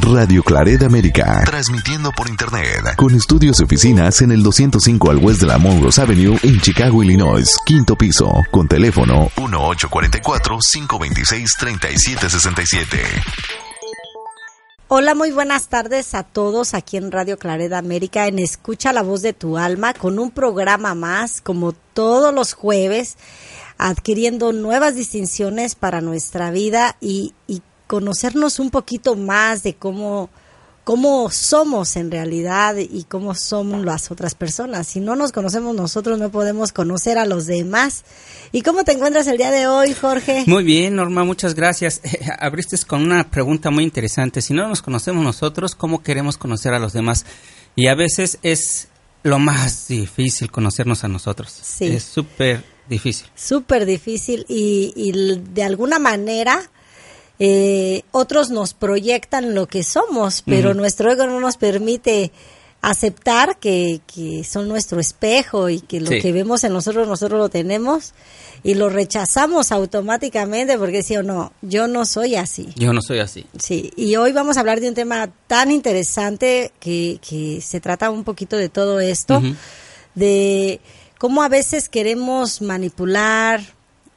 Radio Claret América. Transmitiendo por Internet. Con estudios y oficinas en el 205 al West de la Monroe Avenue en Chicago, Illinois. Quinto piso. Con teléfono 1844-526-3767. Hola, muy buenas tardes a todos aquí en Radio Clareda América en Escucha la voz de tu alma con un programa más como todos los jueves adquiriendo nuevas distinciones para nuestra vida y, y conocernos un poquito más de cómo, cómo somos en realidad y cómo son las otras personas. Si no nos conocemos nosotros, no podemos conocer a los demás. ¿Y cómo te encuentras el día de hoy, Jorge? Muy bien, Norma, muchas gracias. abriste con una pregunta muy interesante. Si no nos conocemos nosotros, ¿cómo queremos conocer a los demás? Y a veces es lo más difícil conocernos a nosotros. Sí. Es súper difícil. Súper difícil y, y de alguna manera eh, otros nos proyectan lo que somos, pero nuestro ego no nos permite aceptar que, que son nuestro espejo y que lo que vemos en nosotros, nosotros lo tenemos y lo rechazamos automáticamente porque sí o no, yo no soy así. Yo no soy así. Sí, y hoy vamos a hablar de un tema tan interesante que, que se trata un poquito de todo esto, de cómo a veces queremos manipular,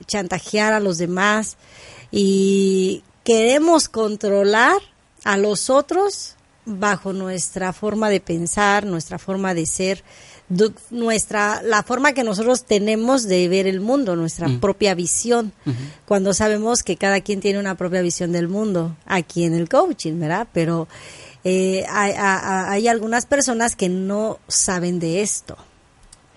chantajear a los demás y queremos controlar a los otros bajo nuestra forma de pensar, nuestra forma de ser, nuestra la forma que nosotros tenemos de ver el mundo, nuestra propia visión. Cuando sabemos que cada quien tiene una propia visión del mundo, aquí en el coaching, ¿verdad? Pero eh, hay, hay algunas personas que no saben de esto.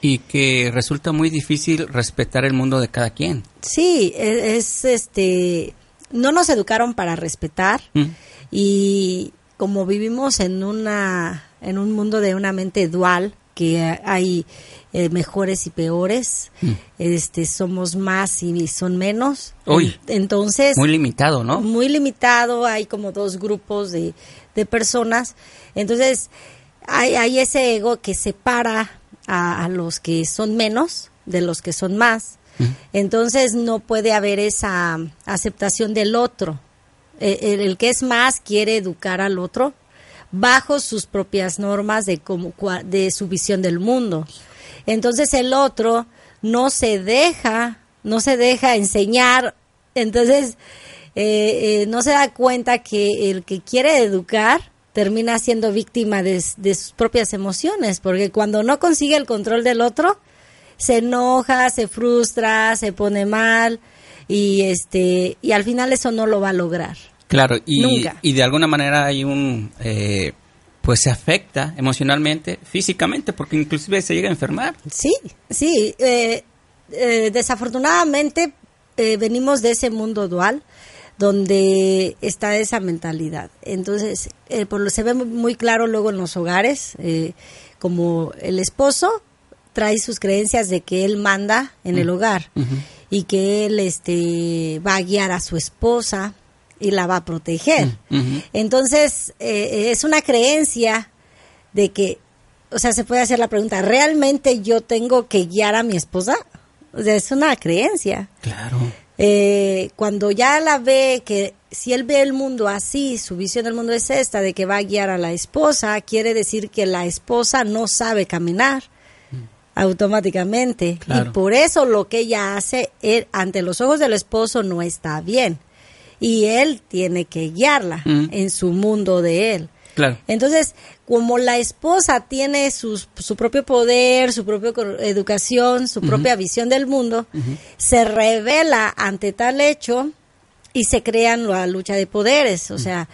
Y que resulta muy difícil respetar el mundo de cada quien. Sí, e, es este no nos educaron para respetar mm. y como vivimos en una en un mundo de una mente dual que hay eh, mejores y peores mm. este somos más y son menos. Entonces muy limitado no muy limitado hay como dos grupos de, de personas. Entonces hay, hay ese ego que separa a, a los que son menos de los que son más entonces no puede haber esa aceptación del otro. E, el, que es más quiere educar al otro bajo sus propias normas de, de su visión del mundo. Entonces el otro no se deja, no se deja enseñar, entonces eh, eh, no se da cuenta que el que quiere educar termina siendo víctima de, sus propias emociones, porque cuando no consigue el control del otro, se enoja, se frustra, se pone mal y este y al final eso no lo va a lograr. Claro, y, y de alguna manera hay un eh, pues se afecta emocionalmente, físicamente, porque inclusive se llega a enfermar. Sí, sí. Eh, eh, desafortunadamente venimos de ese mundo dual donde está esa mentalidad. Entonces, por lo se ve muy claro luego en los hogares, como el esposo trae sus creencias de que él manda en el hogar y que él este va a guiar a su esposa y la va a proteger. Entonces, eh, es una creencia de que, o sea, se puede hacer la pregunta, ¿realmente yo tengo que guiar a mi esposa? O sea, es una creencia. Claro. Eh, cuando ya la ve, que si él ve el mundo así, su visión del mundo es esta, de que va a guiar a la esposa, quiere decir que la esposa no sabe caminar automáticamente. Y por eso lo que ella hace él, ante los ojos del esposo no está bien. Y él tiene que guiarla mm. en su mundo de él. Claro. Entonces, como la esposa tiene su, su propio poder, su propia educación, su propia visión del mundo, se revela ante tal hecho y se crean la lucha de poderes. O sea,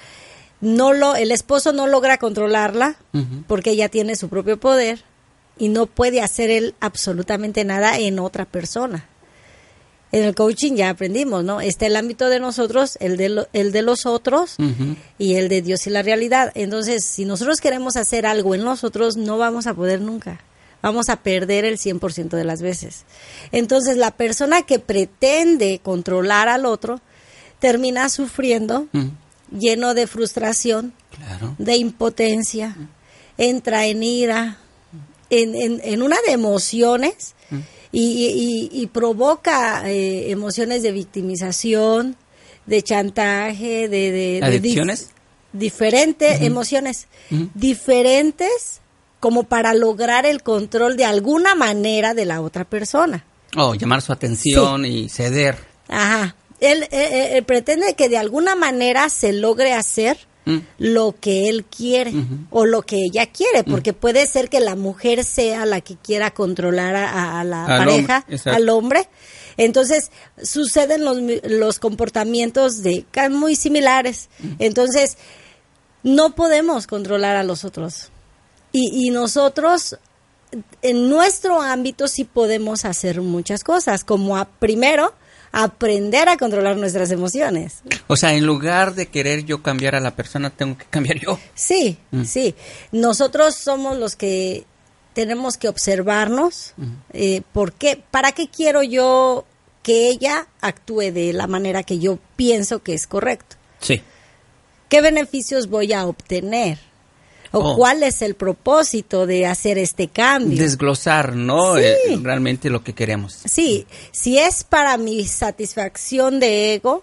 no lo, el esposo no logra controlarla porque ella tiene su propio poder y no puede hacer él absolutamente nada en otra persona. En el coaching ya aprendimos, ¿no? Está el ámbito de nosotros, el de, el de los otros y el de Dios y la realidad. Entonces, si nosotros queremos hacer algo en nosotros, no vamos a poder nunca. Vamos a perder el 100% de las veces. Entonces, la persona que pretende controlar al otro termina sufriendo, lleno de frustración, de impotencia, entra en ira, en, en, una de emociones mm. y, provoca eh, emociones de victimización, de chantaje, de... ¿Adicciones? diferentes emociones, diferentes como para lograr el control de alguna manera de la otra persona. Oh, llamar su atención y ceder. Ajá. Él, eh, eh, él pretende que de alguna manera se logre hacer Mm. lo que él quiere o lo que ella quiere, Mm. porque puede ser que la mujer sea la que quiera controlar a, a la Al pareja, hombre, al hombre. Entonces suceden los, los comportamientos de muy similares. Mm. Entonces no podemos controlar a los otros. Y, y nosotros en nuestro ámbito sí podemos hacer muchas cosas, como a, primero aprender a controlar nuestras emociones. O sea, en lugar de querer yo cambiar a la persona, tengo que cambiar yo. Sí, sí. Nosotros somos los que tenemos que observarnos. eh, ¿Por qué? ¿Para qué quiero yo que ella actúe de la manera que yo pienso que es correcto? Sí. ¿Qué beneficios voy a obtener? ¿O Oh. cuál es el propósito de hacer este cambio? Desglosar, ¿no? Sí. Eh, realmente lo que queremos. Sí, si es para mi satisfacción de ego,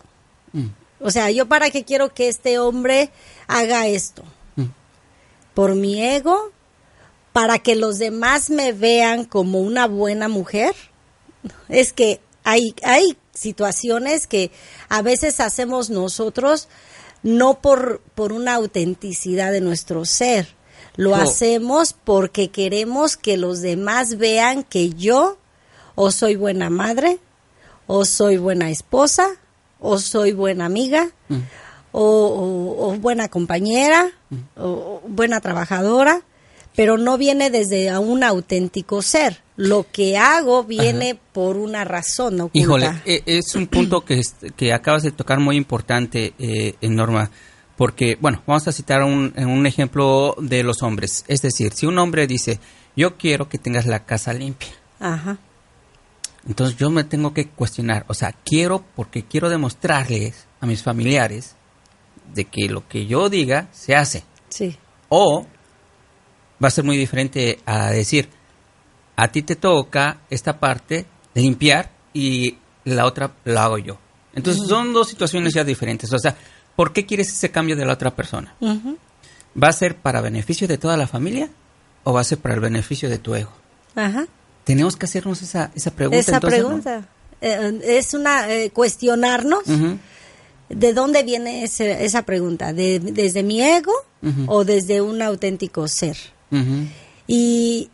Mm. o sea, yo para qué quiero que este hombre haga esto, Mm. por mi ego, para que los demás me vean como una buena mujer. Es que hay, hay situaciones que a veces hacemos nosotros no por, por una autenticidad de nuestro ser, lo No. hacemos porque queremos que los demás vean que yo o soy buena madre, o soy buena esposa, o soy buena amiga, Mm. o, o- o buena compañera, o, o buena trabajadora, pero no viene desde un auténtico ser. Lo que hago viene por una razón oculta. Híjole, eh, es un punto que, que acabas de tocar muy importante, eh, en Norma, porque, bueno, vamos a citar un, un ejemplo de los hombres. Es decir, si un hombre dice, yo quiero que tengas la casa limpia, Ajá. entonces yo me tengo que cuestionar, o sea, quiero porque quiero demostrarles a mis familiares de que lo que yo diga se hace. Sí. O va a ser muy diferente a decir, a ti te toca esta parte de limpiar y la otra la hago yo. Entonces son dos situaciones ya diferentes. O sea, ¿por qué quieres ese cambio de la otra persona? ¿Va a ser para beneficio de toda la familia o va a ser para el beneficio de tu ego? Ajá. Tenemos que hacernos esa, esa pregunta. Esa entonces, ¿no? pregunta. Eh, es una eh, cuestionarnos de dónde viene ese- esa pregunta, de, desde mi ego o desde un auténtico ser. Y,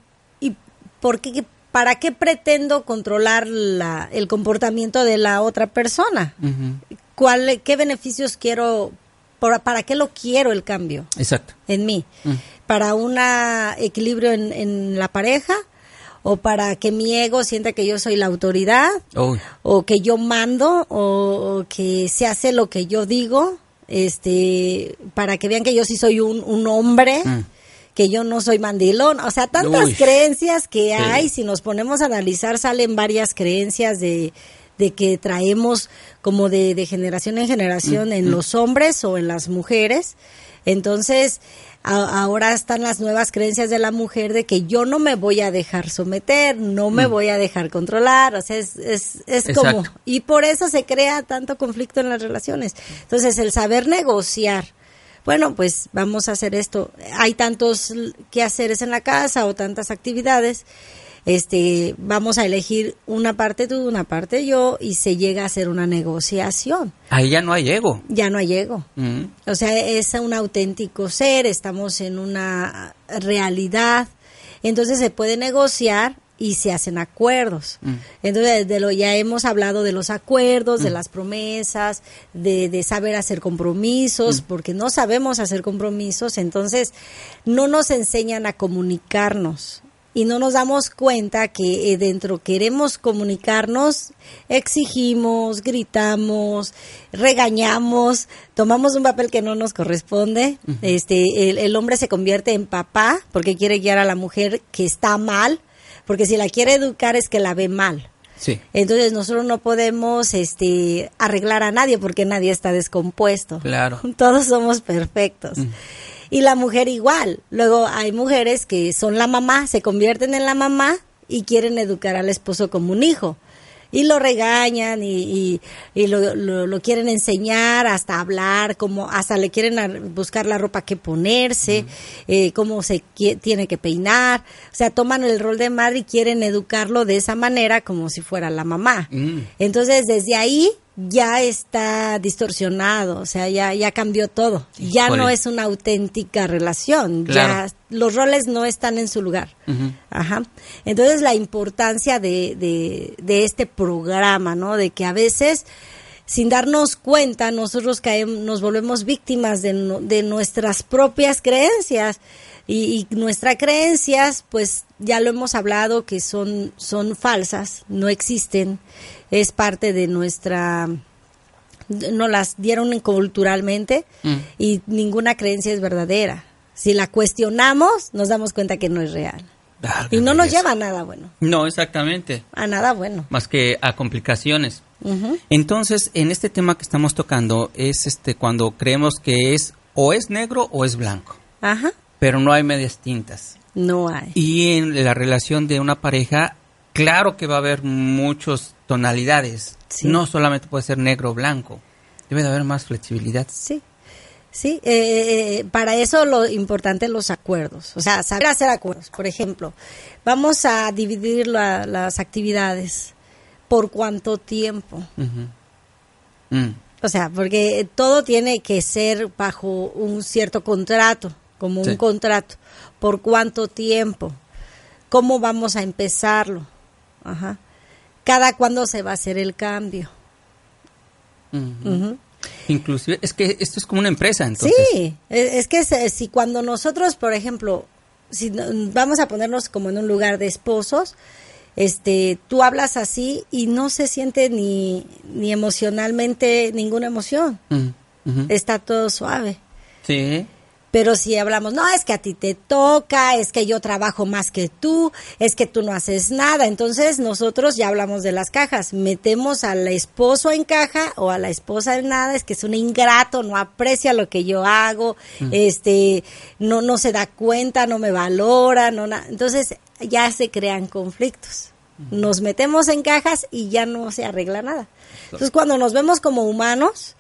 y por qué, ¿para qué pretendo controlar la, el comportamiento de la otra persona? Ujú. ¿Cuál, ¿Qué beneficios quiero, por- para qué lo quiero el cambio Exacto. en mí? Mm. ¿Para un equilibrio en, en la pareja? ¿O para que mi ego sienta que yo soy la autoridad? O que yo mando o, o que se hace lo que yo digo este para que vean que yo sí soy un, un hombre Mm. Que yo no soy mandilón o sea tantas Uy. creencias que Sí. hay si nos ponemos a analizar salen varias creencias de de que traemos como de, de generación en generación Mm, en los hombres o en las mujeres entonces a- ahora están las nuevas creencias de la mujer de que yo no me voy a dejar someter, no me voy a dejar controlar, o sea, es, es, es como... Mm. Y por eso se crea tanto conflicto en las relaciones. Entonces, el saber negociar, bueno, pues vamos a hacer esto, hay tantos quehaceres en la casa o tantas actividades, este, vamos a elegir una parte tú, una parte yo, y se llega a hacer una negociación. Ahí ya no hay ego. Ya no hay ego. Mm. O sea, es un auténtico ser, estamos en una realidad. Entonces se puede negociar y se hacen acuerdos. Mm. Entonces, de lo ya hemos hablado de los acuerdos, de las promesas, de, de saber hacer compromisos, porque no sabemos hacer compromisos, entonces no nos enseñan a comunicarnos. Y no nos damos cuenta que eh, dentro queremos comunicarnos, exigimos, gritamos, regañamos, tomamos un papel que no nos corresponde. Este, el, el hombre se convierte en papá porque quiere guiar a la mujer que está mal, porque si la quiere educar es que la ve mal. Sí. Entonces nosotros no podemos este arreglar a nadie porque nadie está descompuesto. Claro. Todos somos perfectos. Y la mujer igual. Luego hay mujeres que son la mamá, se convierten en la mamá y quieren educar al esposo como un hijo. Y lo regañan y, y, lo, lo, quieren enseñar hasta hablar, como hasta le quieren buscar la ropa que ponerse, eh, cómo se tiene que peinar, o sea, toman el rol de madre y quieren educarlo de esa manera como si fuera la mamá. Mm. Entonces, desde ahí ya está distorsionado, o sea, ya, ya cambió todo. Ya no es una auténtica relación, ya los roles no están en su lugar. Ajá. Entonces, la importancia de, de, de, este programa, ¿no? De que a veces, sin darnos cuenta, nosotros caemos, nos volvemos víctimas de, de nuestras propias creencias. Y, y nuestras creencias, pues ya lo hemos hablado, que son, son falsas, no existen es parte de nuestra no las dieron culturalmente mm. y ninguna creencia es verdadera. Si la cuestionamos, nos damos cuenta que no es real. Ah, y no nos lleva a nada bueno. No, exactamente. A nada bueno. Más que a complicaciones. Entonces, en este tema que estamos tocando es este cuando creemos que es o es negro o es blanco. Ajá. Pero no hay medias tintas. No hay. Y en la relación de una pareja, claro que va a haber muchos tonalidades. No solamente puede ser negro o blanco. Debe de haber más flexibilidad. Sí. Sí, eh, eh, para eso lo importante los acuerdos, o sea, saber hacer acuerdos. Por ejemplo, vamos a dividir las actividades por cuánto tiempo. Mm. O sea, porque todo tiene que ser bajo un cierto contrato, como un contrato. ¿Por cuánto tiempo? ¿Cómo vamos a empezarlo? Ajá cada cuándo se va a hacer el cambio. Inclusive, es que esto es como una empresa, entonces. Sí, e, es que si cuando nosotros, por ejemplo, si vamos a ponernos como en un lugar de esposos, este, tú hablas así y no se siente ni, ni emocionalmente ninguna emoción. Está todo suave. Sí. Pero si hablamos, no, es que a ti te toca, es que yo trabajo más que tú, es que tú no haces nada. Entonces nosotros ya hablamos de las cajas. Metemos al esposo en caja o a la esposa en nada, es que es un ingrato, no aprecia lo que yo hago, este, no, no se da cuenta, no me valora, no Entonces ya se crean conflictos. Nos metemos en cajas y ya no se arregla nada. Entonces cuando nos vemos como humanos,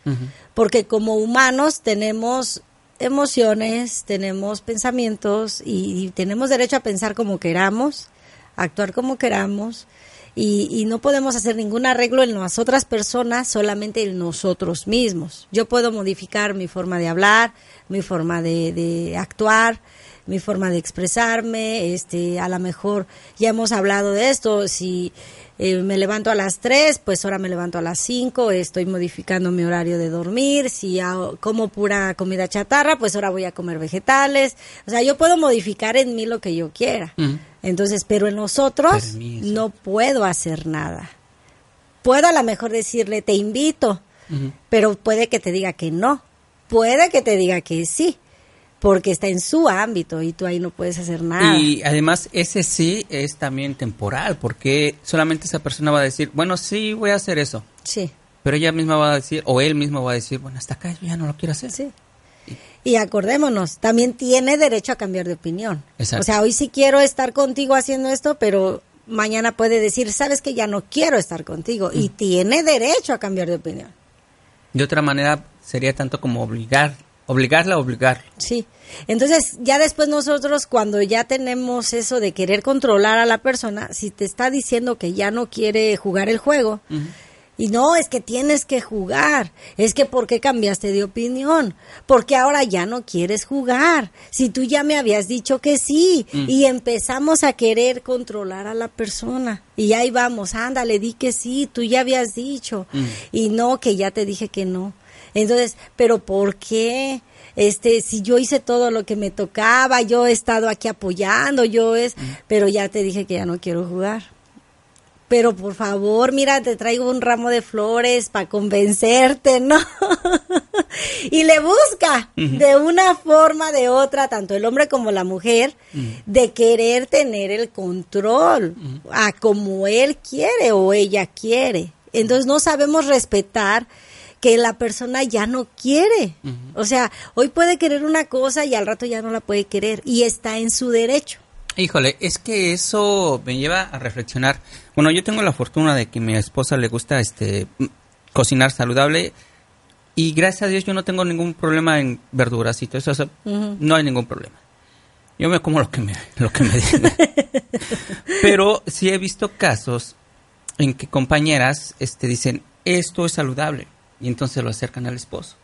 porque como humanos tenemos emociones, tenemos pensamientos y, tenemos derecho a pensar como queramos, actuar como queramos y, no podemos hacer ningún arreglo en las otras personas, solamente en nosotros mismos. Yo puedo modificar mi forma de hablar, mi forma de, de actuar, mi forma de expresarme, este, a lo mejor ya hemos hablado de esto, si eh, me levanto a las 3, pues ahora me levanto a las 5, estoy modificando mi horario de dormir, si como pura comida chatarra, pues ahora voy a comer vegetales, o sea, yo puedo modificar en mí lo que yo quiera. Entonces, pero en nosotros no puedo hacer nada. Puedo a lo mejor decirle, te invito, pero puede que te diga que no, puede que te diga que sí porque está en su ámbito y tú ahí no puedes hacer nada. Y además ese sí es también temporal, porque solamente esa persona va a decir, bueno, sí, voy a hacer eso. Sí. Pero ella misma va a decir, o él mismo va a decir, bueno, hasta acá ya no lo quiero hacer. Sí. Y acordémonos, también tiene derecho a cambiar de opinión. Exacto. O sea, hoy sí quiero estar contigo haciendo esto, pero mañana puede decir, sabes que ya no quiero estar contigo. Y mm. tiene derecho a cambiar de opinión. De otra manera, sería tanto como obligar Obligarla a obligar. Sí. Entonces, ya después nosotros, cuando ya tenemos eso de querer controlar a la persona, si te está diciendo que ya no quiere jugar el juego, y no, es que tienes que jugar, es que ¿por qué cambiaste de opinión? Porque ahora ya no quieres jugar, si tú ya me habías dicho que sí, mm. y empezamos a querer controlar a la persona, y ahí vamos, ándale, di que sí, tú ya habías dicho, mm. y no, que ya te dije que no. Entonces, pero ¿por qué? Este, si yo hice todo lo que me tocaba, yo he estado aquí apoyando, yo es, pero ya te dije que ya no quiero jugar. Pero por favor, mira, te traigo un ramo de flores para convencerte, ¿no? y le busca de una forma, de otra, tanto el hombre como la mujer, de querer tener el control a como él quiere o ella quiere. Entonces no sabemos respetar que la persona ya no quiere. O sea, hoy puede querer una cosa y al rato ya no la puede querer y está en su derecho. Híjole, es que eso me lleva a reflexionar. Bueno, yo tengo la fortuna de que a mi esposa le gusta este cocinar saludable y gracias a Dios yo no tengo ningún problema en verduras y todo eso, no hay ningún problema. Yo me como lo que me lo que me. Pero sí he visto casos en que compañeras este dicen, "Esto es saludable." Y entonces lo acercan al esposo.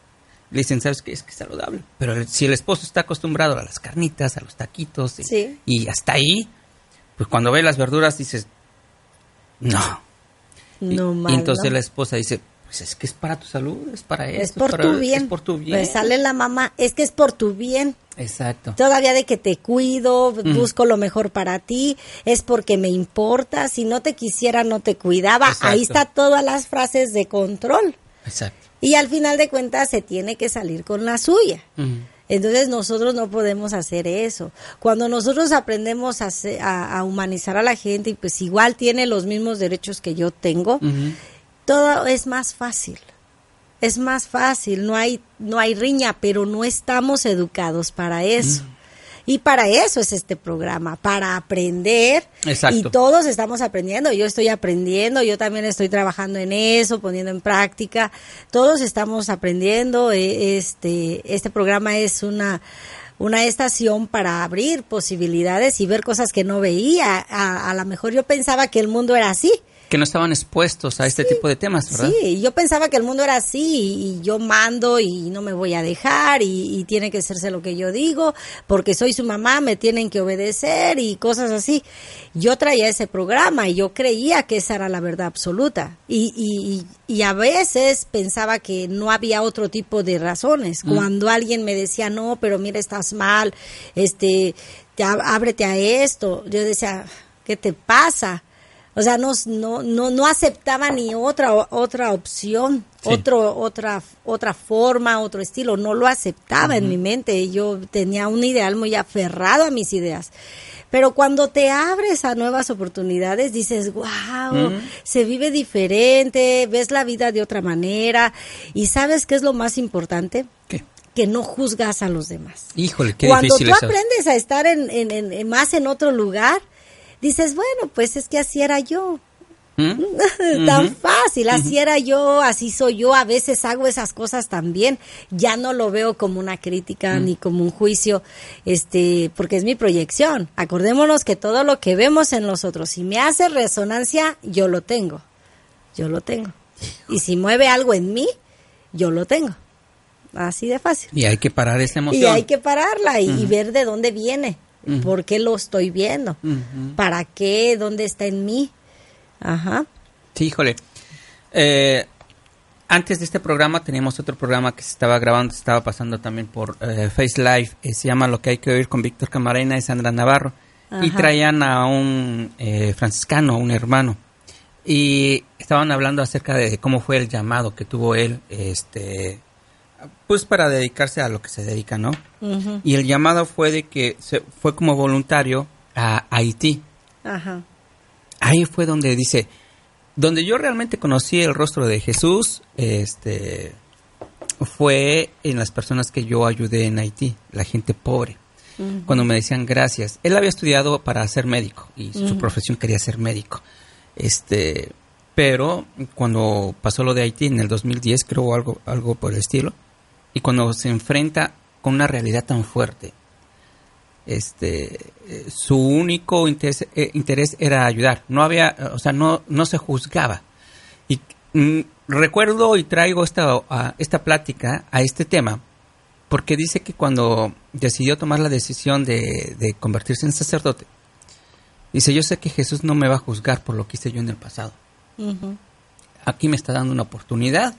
Le dicen, ¿sabes qué? Es que es saludable. Pero si el esposo está acostumbrado a las carnitas, a los taquitos, y, hasta ahí, pues cuando ve las verduras dices, no. No y, y entonces la esposa dice, pues es que es para tu salud, es para eso. Es por tu bien. Es por tu bien. Pues sale la mamá, es que es por tu bien. Exacto. Todavía de que te cuido, busco lo mejor para ti, es porque me importa, si no te quisiera no te cuidaba. Ahí está todas las frases de control. Exacto. Y al final de cuentas se tiene que salir con la suya. Entonces nosotros no podemos hacer eso. Cuando nosotros aprendemos a, humanizar a la gente y pues igual tiene los mismos derechos que yo tengo, todo es más fácil. Es más fácil, no hay, no hay riña, pero no estamos educados para eso. Y para eso es este programa, para aprender. Exacto. Y todos estamos aprendiendo. Yo estoy aprendiendo, yo también estoy trabajando en eso, poniendo en práctica. Todos estamos aprendiendo. E, este, este programa es una una estación para abrir posibilidades y ver cosas que no veía. A, a lo mejor yo pensaba que el mundo era así que no estaban expuestos a este tipo de temas, ¿verdad? Sí, yo pensaba que el mundo era así y yo mando y no me voy a dejar y, tiene que hacerse lo que yo digo porque soy su mamá, me tienen que obedecer y cosas así. Yo traía ese programa y yo creía que esa era la verdad absoluta y, y, y a veces pensaba que no había otro tipo de razones. Mm. Cuando alguien me decía, no, pero mira, estás mal, este, ábrete a esto, yo decía, ¿qué te pasa? O sea, no, no, no, aceptaba ni otra, otra opción, otro, otra, otra forma, otro estilo. No lo aceptaba en mi mente. Yo tenía un ideal muy aferrado a mis ideas. Pero cuando te abres a nuevas oportunidades, dices, wow, se vive diferente, ves la vida de otra manera. ¿Y sabes qué es lo más importante? ¿Qué? que no juzgas a los demás. Híjole, qué Cuando tú aprendes a estar en, en, más en otro lugar, dices, bueno, pues es que así era yo. ¿Mm? Tan fácil, así era yo, así soy yo, a veces hago esas cosas también, ya no lo veo como una crítica ni como un juicio, este, porque es mi proyección. Acordémonos que todo lo que vemos en nosotros, si me hace resonancia, yo lo tengo, yo lo tengo. Y si mueve algo en mí, yo lo tengo. Así de fácil. Y hay que parar esa emoción. Y hay que pararla y ver de dónde viene. ¿Por qué lo estoy viendo? ¿Para qué? ¿Dónde está en mí? Ajá. Sí, híjole. Eh, antes de este programa teníamos otro programa que se estaba grabando, se estaba pasando también por eh, Face Live, eh, se llama Lo que hay que oír con Víctor Camarena y Sandra Navarro. Y traían a un franciscano, un hermano. Y estaban hablando acerca de cómo fue el llamado que tuvo él este, pues para dedicarse a lo que se dedica, ¿no? Y el llamado fue de que se fue como voluntario a Haití. Ajá. Ahí fue donde dice, donde yo realmente conocí el rostro de Jesús, este, fue en las personas que yo ayudé en Haití, la gente pobre. Cuando me decían gracias. Él había estudiado para ser médico y su profesión quería ser médico. Este, pero cuando pasó lo de Haití en el 2010, creo algo, algo por el estilo, y cuando se enfrenta con una realidad tan fuerte, este, eh, su único interés, eh, interés, era ayudar. No había, o sea, no, no se juzgaba. Y mm, recuerdo y traigo esta, esta plática a este tema porque dice que cuando decidió tomar la decisión de, de, convertirse en sacerdote, dice, yo sé que Jesús no me va a juzgar por lo que hice yo en el pasado. Aquí me está dando una oportunidad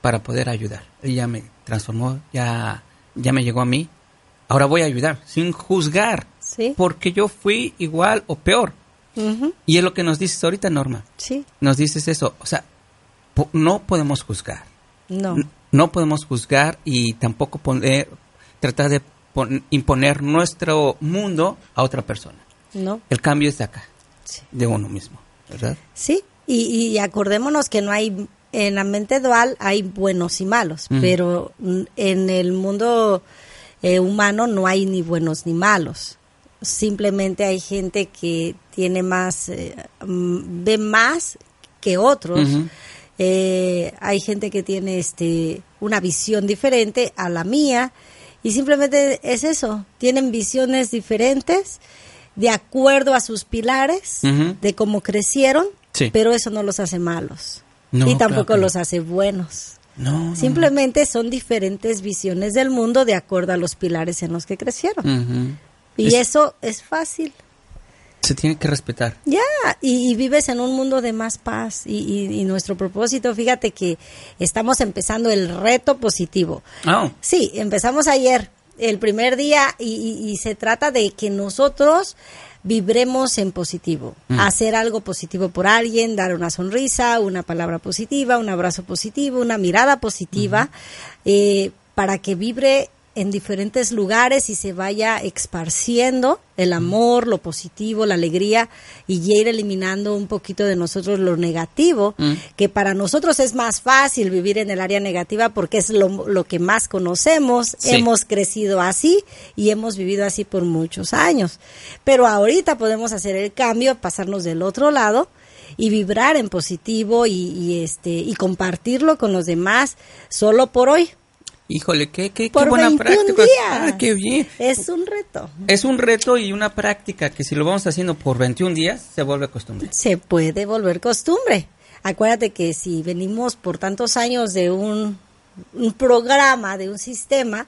para poder ayudar. Ella me transformó, ya, ya me llegó a mí. Ahora voy a ayudar, sin juzgar, ¿Sí? porque yo fui igual o peor. Y es lo que nos dices ahorita, Norma. Sí. Nos dices eso, o sea, no podemos juzgar. No. No podemos juzgar y tampoco poner, tratar de imponer nuestro mundo a otra persona. No. El cambio es de acá, de uno mismo, ¿verdad? Sí, y, y acordémonos que no hay en la mente dual hay buenos y malos, pero en el mundo eh, humano no hay ni buenos ni malos. simplemente hay gente que tiene más, eh, mm, ve más que otros. Eh, hay gente que tiene este una visión diferente a la mía y simplemente es eso, tienen visiones diferentes de acuerdo a sus pilares, de cómo crecieron, pero eso no los hace malos y tampoco los hace buenos. No, Simplemente son diferentes visiones del mundo de acuerdo a los pilares en los que crecieron. Y eso es fácil. Se tiene que respetar. Ya, y, vives en un mundo de más paz. Y, nuestro propósito, fíjate que estamos empezando el reto positivo. Oh. Sí, empezamos ayer, el primer día, y, se trata de que nosotros vibremos en positivo, mm. hacer algo positivo por alguien, dar una sonrisa, una palabra positiva, un abrazo positivo, una mirada positiva, eh, para que vibre en diferentes lugares y se vaya esparciendo el amor, lo positivo, la alegría y ir eliminando un poquito de nosotros lo negativo, mm. que para nosotros es más fácil vivir en el área negativa porque es lo, lo que más conocemos, hemos crecido así y hemos vivido así por muchos años. Pero ahorita podemos hacer el cambio, pasarnos del otro lado y vibrar en positivo y, y este y compartirlo con los demás solo por hoy Híjole, qué, qué, qué buena práctica. Ah, qué bien. Es un reto. Es un reto y una práctica que si lo vamos haciendo por 21 días, se vuelve costumbre. Se puede volver costumbre. Acuérdate que si venimos por tantos años de un, programa, de un sistema,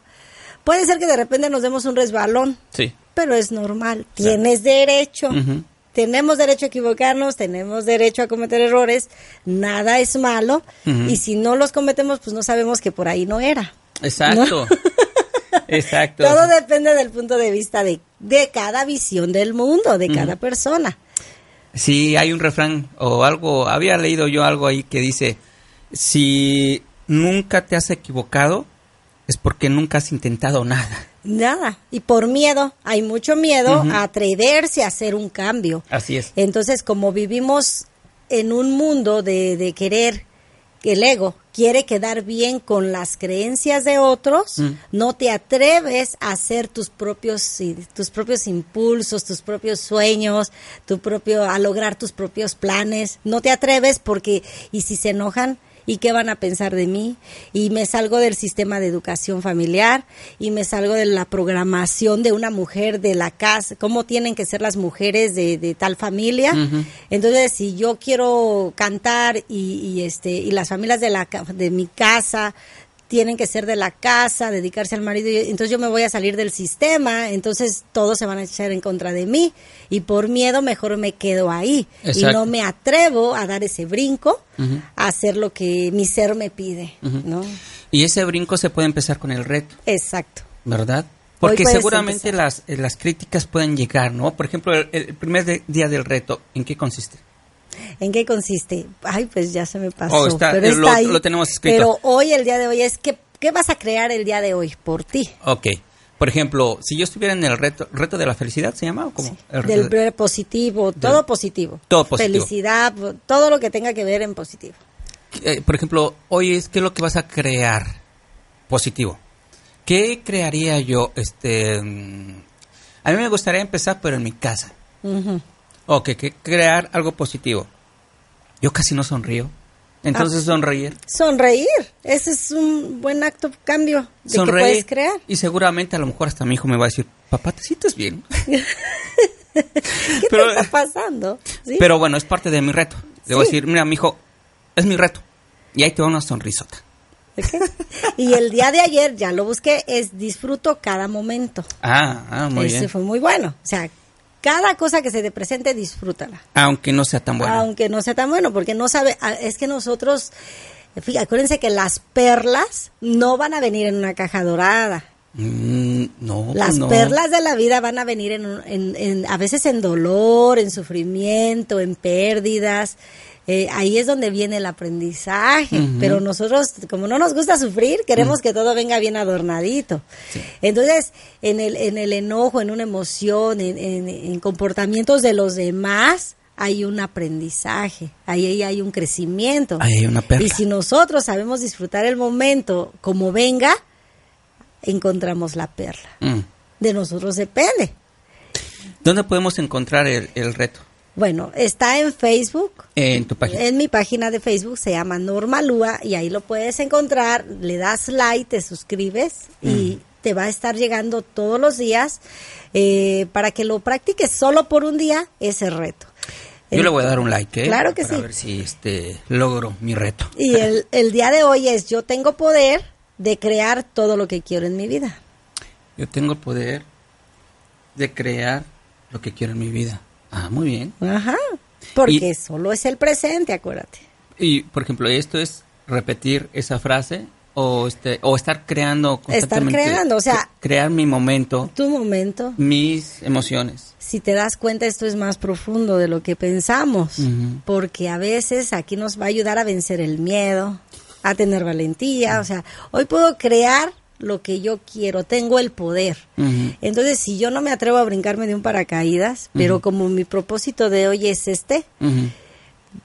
puede ser que de repente nos demos un resbalón. Sí. Pero es normal. Tienes derecho. Tenemos derecho a equivocarnos, tenemos derecho a cometer errores, nada es malo y si no los cometemos pues no sabemos que por ahí no era. Exacto. Exacto. Todo depende del punto de vista de, de cada visión del mundo, de cada persona. Sí, hay un refrán o algo, había leído yo algo ahí que dice, si nunca te has equivocado, es porque nunca has intentado nada. Nada. Y por miedo, hay mucho miedo a atreverse a hacer un cambio. Así es. Entonces, como vivimos en un mundo de, de querer el ego quiere quedar bien con las creencias de otros, mm. no te atreves a hacer tus propios tus propios impulsos, tus propios sueños, tu propio a lograr tus propios planes, no te atreves porque y si se enojan y qué van a pensar de mí y me salgo del sistema de educación familiar y me salgo de la programación de una mujer de la casa, cómo tienen que ser las mujeres de, tal familia. Entonces, si yo quiero cantar y, y, este y las familias de la de mi casa tienen que ser de la casa, dedicarse al marido, y entonces yo me voy a salir del sistema, entonces todos se van a echar en contra de mí y por miedo mejor me quedo ahí y no me atrevo a dar ese brinco, a hacer lo que mi ser me pide, ¿no? Y ese brinco se puede empezar con el reto. Exacto. ¿Verdad? Porque seguramente las, las críticas pueden llegar, ¿no? Por ejemplo, el primer día del reto, ¿en qué consiste? ¿En qué consiste? Ay, pues ya se me pasó. Oh, pero está lo, ahí. lo, tenemos escrito. Pero hoy, el día de hoy, es que, ¿qué vas a crear el día de hoy por ti? Ok. Por ejemplo, si yo estuviera en el reto, reto de la felicidad, ¿se llama? ¿o cómo? del positivo, todo positivo. Todo positivo. Felicidad, todo lo que tenga que ver en positivo. Eh, por ejemplo, hoy es, ¿qué es lo que vas a crear positivo? ¿Qué crearía yo? Este, mm, a mí me gustaría empezar, pero en mi casa. Ok, que crear algo positivo. Yo casi no sonrío. Entonces ah, sonreír. Sonreír. Ese es un buen acto cambio de que puedes crear. Y seguramente a lo mejor hasta mi hijo me va a decir, papá, ¿te sientes bien? ¿Qué pero, te está pasando? Pero bueno, es parte de mi reto. Debo decir, mira, mi hijo, es mi reto. Y ahí te va una sonrisota. Y el día de ayer, ya lo busqué, es disfruto cada momento. Ah, ah muy Ese fue muy bueno. O sea, cada cosa que se te presente, disfrútala. Aunque no sea tan bueno. Aunque no sea tan bueno, porque no sabe, ah, es que nosotros, fíjate, acuérdense que las perlas no van a venir en una caja dorada. Mm, no, las perlas de la vida van a venir en, a veces en dolor, en sufrimiento, en pérdidas, eh, ahí es donde viene el aprendizaje. Pero nosotros, como no nos gusta sufrir, queremos que todo venga bien adornadito. Entonces, en el, en el enojo, en una emoción, en, en, comportamientos de los demás, hay un aprendizaje, ahí, hay un crecimiento. Ahí hay una perla. Y si nosotros sabemos disfrutar el momento como venga, encontramos la perla. Mm. De nosotros depende. ¿Dónde podemos encontrar el, el reto? Bueno, está en Facebook. En tu página. En mi página de Facebook se llama Normalúa y ahí lo puedes encontrar. Le das like, te suscribes y te va a estar llegando todos los días eh, para que lo practiques solo por un día ese reto. Yo le voy a dar un like, ¿eh? Claro que Para sí. ver si este, logro mi reto. Y el, el día de hoy es yo tengo poder de crear todo lo que quiero en mi vida. Yo tengo el poder de crear lo que quiero en mi vida. Ah, muy bien. Ajá. Porque Y- solo es el presente, acuérdate. Y, por ejemplo, esto es repetir esa frase o este o estar creando constantemente. creando, o sea- cre- crear mi momento, Tu momento. mis emociones. Si te das cuenta, esto es más profundo de lo que pensamos, Ujú. porque a veces aquí nos va a ayudar a vencer el miedo, a tener valentía, o sea, hoy puedo crear lo que yo quiero, tengo el poder. Entonces, si yo no me atrevo a brincarme de un paracaídas, pero como mi propósito de hoy es este,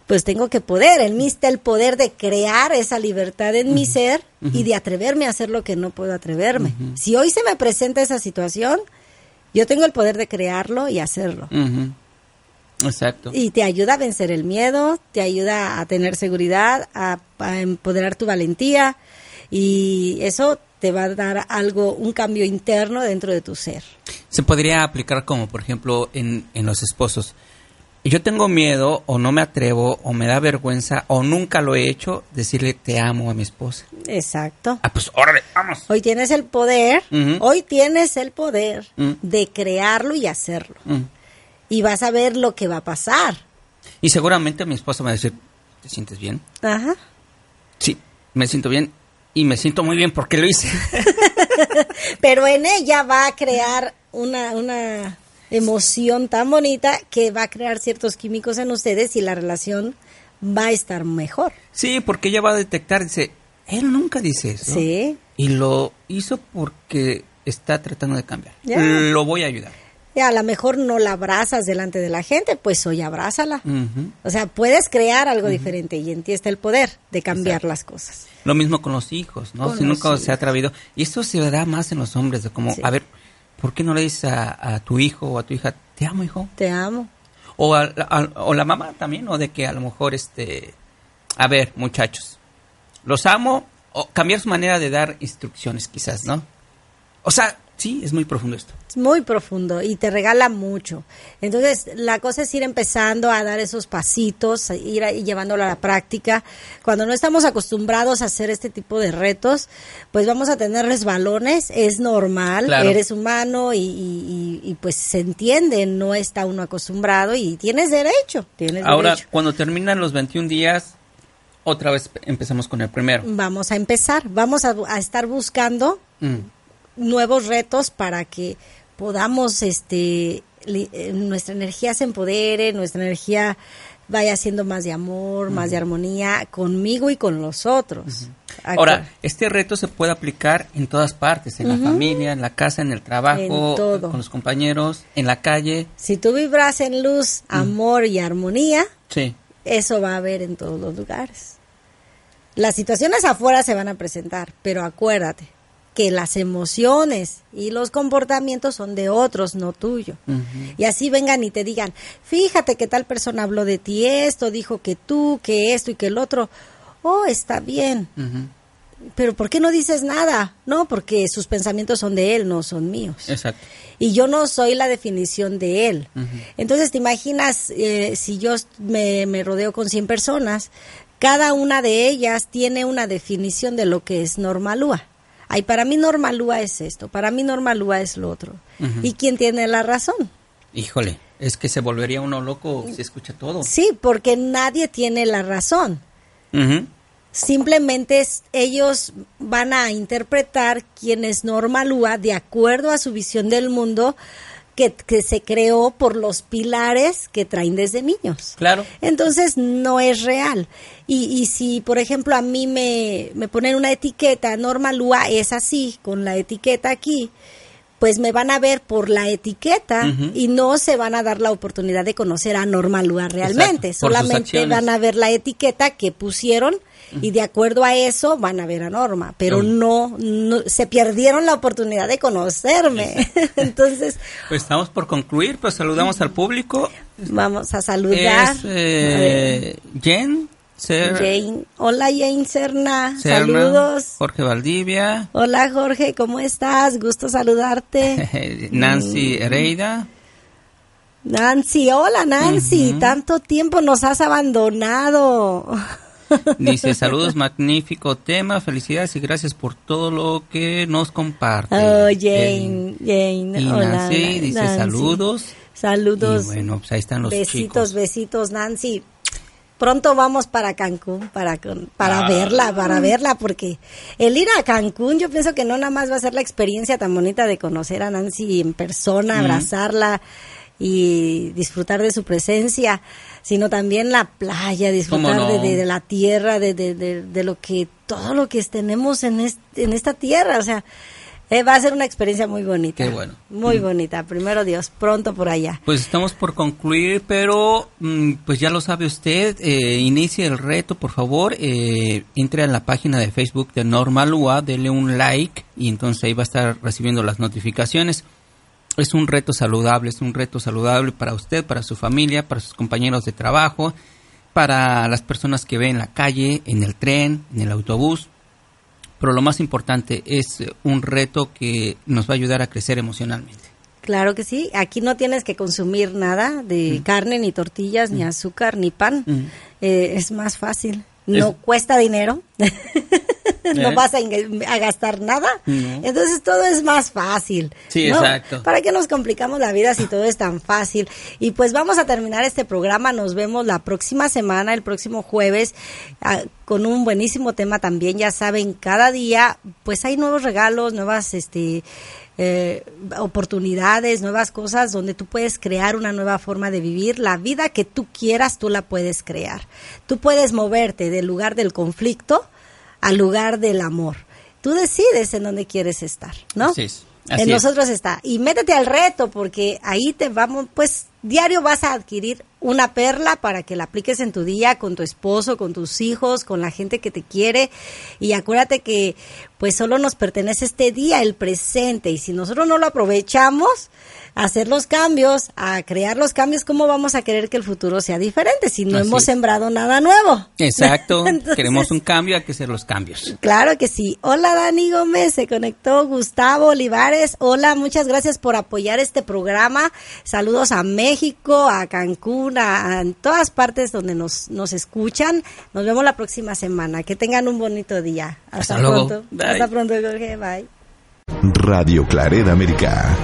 pues tengo que poder, en mí está el poder de crear esa libertad en mi ser y de atreverme a hacer lo que no puedo atreverme. Si hoy se me presenta esa situación, yo tengo el poder de crearlo y hacerlo. Exacto. Y te ayuda a vencer el miedo, te ayuda a tener seguridad, a, a empoderar tu valentía. Y eso te va a dar algo, un cambio interno dentro de tu ser. Se podría aplicar como, por ejemplo, en, en los esposos. Yo tengo miedo o no me atrevo o me da vergüenza o nunca lo he hecho decirle te amo a mi esposa. Exacto. Ah, pues órale, vamos. Hoy tienes el poder, hoy tienes el poder Mm. de crearlo y hacerlo. Mm. Y vas a ver lo que va a pasar. Y seguramente mi esposa me va a decir, ¿te sientes bien? Ajá. Sí, me siento bien y me siento muy bien porque lo hice. Pero en ella va a crear una, una emoción tan bonita que va a crear ciertos químicos en ustedes y la relación va a estar mejor. sí, porque ella va a detectar, dice, él nunca dice eso. Sí. Y lo hizo porque está tratando de cambiar. Lo voy a ayudar. A lo mejor no la abrazas delante de la gente, pues hoy abrázala. O sea, puedes crear algo diferente y en ti está el poder de cambiar Exacto. las cosas. Lo mismo con los hijos, ¿no? Con si nunca se ha atrevido. Y esto se da más en los hombres, de como, Sí. a ver, ¿por qué no le dices a, a tu hijo o a tu hija, te amo, hijo? Te amo. O, a- a- o la mamá también, o de que a lo mejor, este, a ver, muchachos, los amo, o cambiar su manera de dar instrucciones quizás, ¿no? O sea, sí, es muy profundo esto. Es muy profundo y te regala mucho. Entonces, la cosa es ir empezando a dar esos pasitos, a ir ahí llevándolo a la práctica. Cuando no estamos acostumbrados a hacer este tipo de retos, pues vamos a tener resbalones, es normal, Claro. eres humano y, y- y- y, pues se entiende, no está uno acostumbrado y tienes derecho, tienes Ahora, derecho. cuando terminan los 21 días, otra vez empezamos con el primero. Vamos a empezar, vamos a, a estar buscando Mm. nuevos retos para que podamos este li- eh, nuestra energía se empodere, nuestra energía vaya siendo más de amor, más de armonía conmigo y con los otros. Ahora, este reto se puede aplicar en todas partes, en la familia, en la casa, en el trabajo, En con los compañeros, en la calle. si tú vibras en luz, amor y armonía, Sí. eso va a haber en todos los lugares. Las situaciones afuera se van a presentar, pero acuérdate que las emociones y los comportamientos son de otros, no tuyo. Y así vengan y te digan, fíjate que tal persona habló de ti esto, dijo que tú, que esto y que el otro. Oh, está bien. Pero ¿por qué no dices nada? No, porque sus pensamientos son de él, no son míos. Exacto. Y yo no soy la definición de él. Entonces, te imaginas, eh, si yo me, me rodeo con 100 personas, cada una de ellas tiene una definición de lo que es normalúa. Ay, para mí normalúa es esto, para mí normalúa es lo otro. ¿Y quién tiene la razón? Híjole, es que se volvería uno loco si escucha todo. Sí, porque nadie tiene la razón. Simplemente es- ellos van a interpretar quién es Normalúa de acuerdo a su visión del mundo que, que se creó por los pilares que traen desde niños. Claro. Entonces no es real. Y, y si, por ejemplo, a mí me, me ponen una etiqueta, Normalúa es así, con la etiqueta aquí, pues me van a ver por la etiqueta y no se van a dar la oportunidad de conocer a Norma Lua realmente. Solamente van a ver la etiqueta que pusieron y de acuerdo a eso van a ver a Norma, pero no, se perdieron la oportunidad de conocerme. Entonces, pues estamos por concluir, pues saludamos al público. Vamos a saludar. Es, eh, Jen. Jane. Hola Jane Serna. Saludos. Jorge Valdivia. Hola Jorge, ¿cómo estás? Gusto saludarte. Nancy Hereida. Nancy, hola Nancy, tanto tiempo nos has abandonado. Dice, saludos, magnífico tema, felicidades y gracias por todo lo que nos comparte. Oh, Jane, Jane, y Nancy dice saludos. Saludos. bueno, pues ahí están los besitos, Besitos, Nancy. Pronto vamos para Cancún para para ah. verla, para verla, porque el ir a Cancún, yo pienso que no nada más va a ser la experiencia tan bonita de conocer a Nancy en persona, abrazarla y disfrutar de su presencia, sino también la playa, disfrutar de, la tierra, de, de, lo que, todo lo que tenemos en, en esta tierra, o sea, eh, va a ser una experiencia muy bonita. Qué bueno. Muy bonita. Primero Dios, pronto por allá. Pues estamos por concluir, pero mm, pues ya lo sabe usted. Eh, inicie el reto, por favor. Eh, entre a la página de Facebook de Normalua, dele un like y entonces ahí va a estar recibiendo las notificaciones. Es un reto saludable, es un reto saludable para usted, para su familia, para sus compañeros de trabajo, para las personas que ve en la calle, en el tren, en el autobús. Pero lo más importante es un reto que nos va a ayudar a crecer emocionalmente. Claro que sí. Aquí no tienes que consumir nada de mm. carne, ni tortillas, ni mm. azúcar, ni pan. Mm. Eh, es más fácil. No cuesta dinero. no ¿Eh? vas a, gastar nada. Entonces todo es más fácil. Sí, exacto. ¿Para qué nos complicamos la vida si todo es tan fácil? Y pues vamos a terminar este programa. Nos vemos la próxima semana, el próximo jueves, ah, con un buenísimo tema también. Ya saben, cada día pues hay nuevos regalos, nuevas este eh, oportunidades, nuevas cosas donde tú puedes crear una nueva forma de vivir. La vida que tú quieras, tú la puedes crear. Tú puedes moverte del lugar del conflicto al lugar del amor. Tú decides en dónde quieres estar, ¿no? Sí, en nosotros está. Y métete al reto porque ahí te vamos, pues diario vas a adquirir una perla para que la apliques en tu día con tu esposo, con tus hijos, con la gente que te quiere. Y acuérdate que pues solo nos pertenece este día, el presente. Y si nosotros no lo aprovechamos, hacer los cambios, a crear los cambios, ¿cómo vamos a querer que el futuro sea diferente si no hemos sembrado nada nuevo? Exacto, queremos un cambio, hay que hacer los cambios. Claro que sí. Hola Dani Gómez, se conectó Gustavo Olivares. Hola, muchas gracias por apoyar este programa. Saludos a México, a Cancún, a, todas partes donde nos, nos escuchan. Nos vemos la próxima semana. Que tengan un bonito día. Hasta, pronto. Hasta pronto, Jorge. Bye. Radio Clareda América.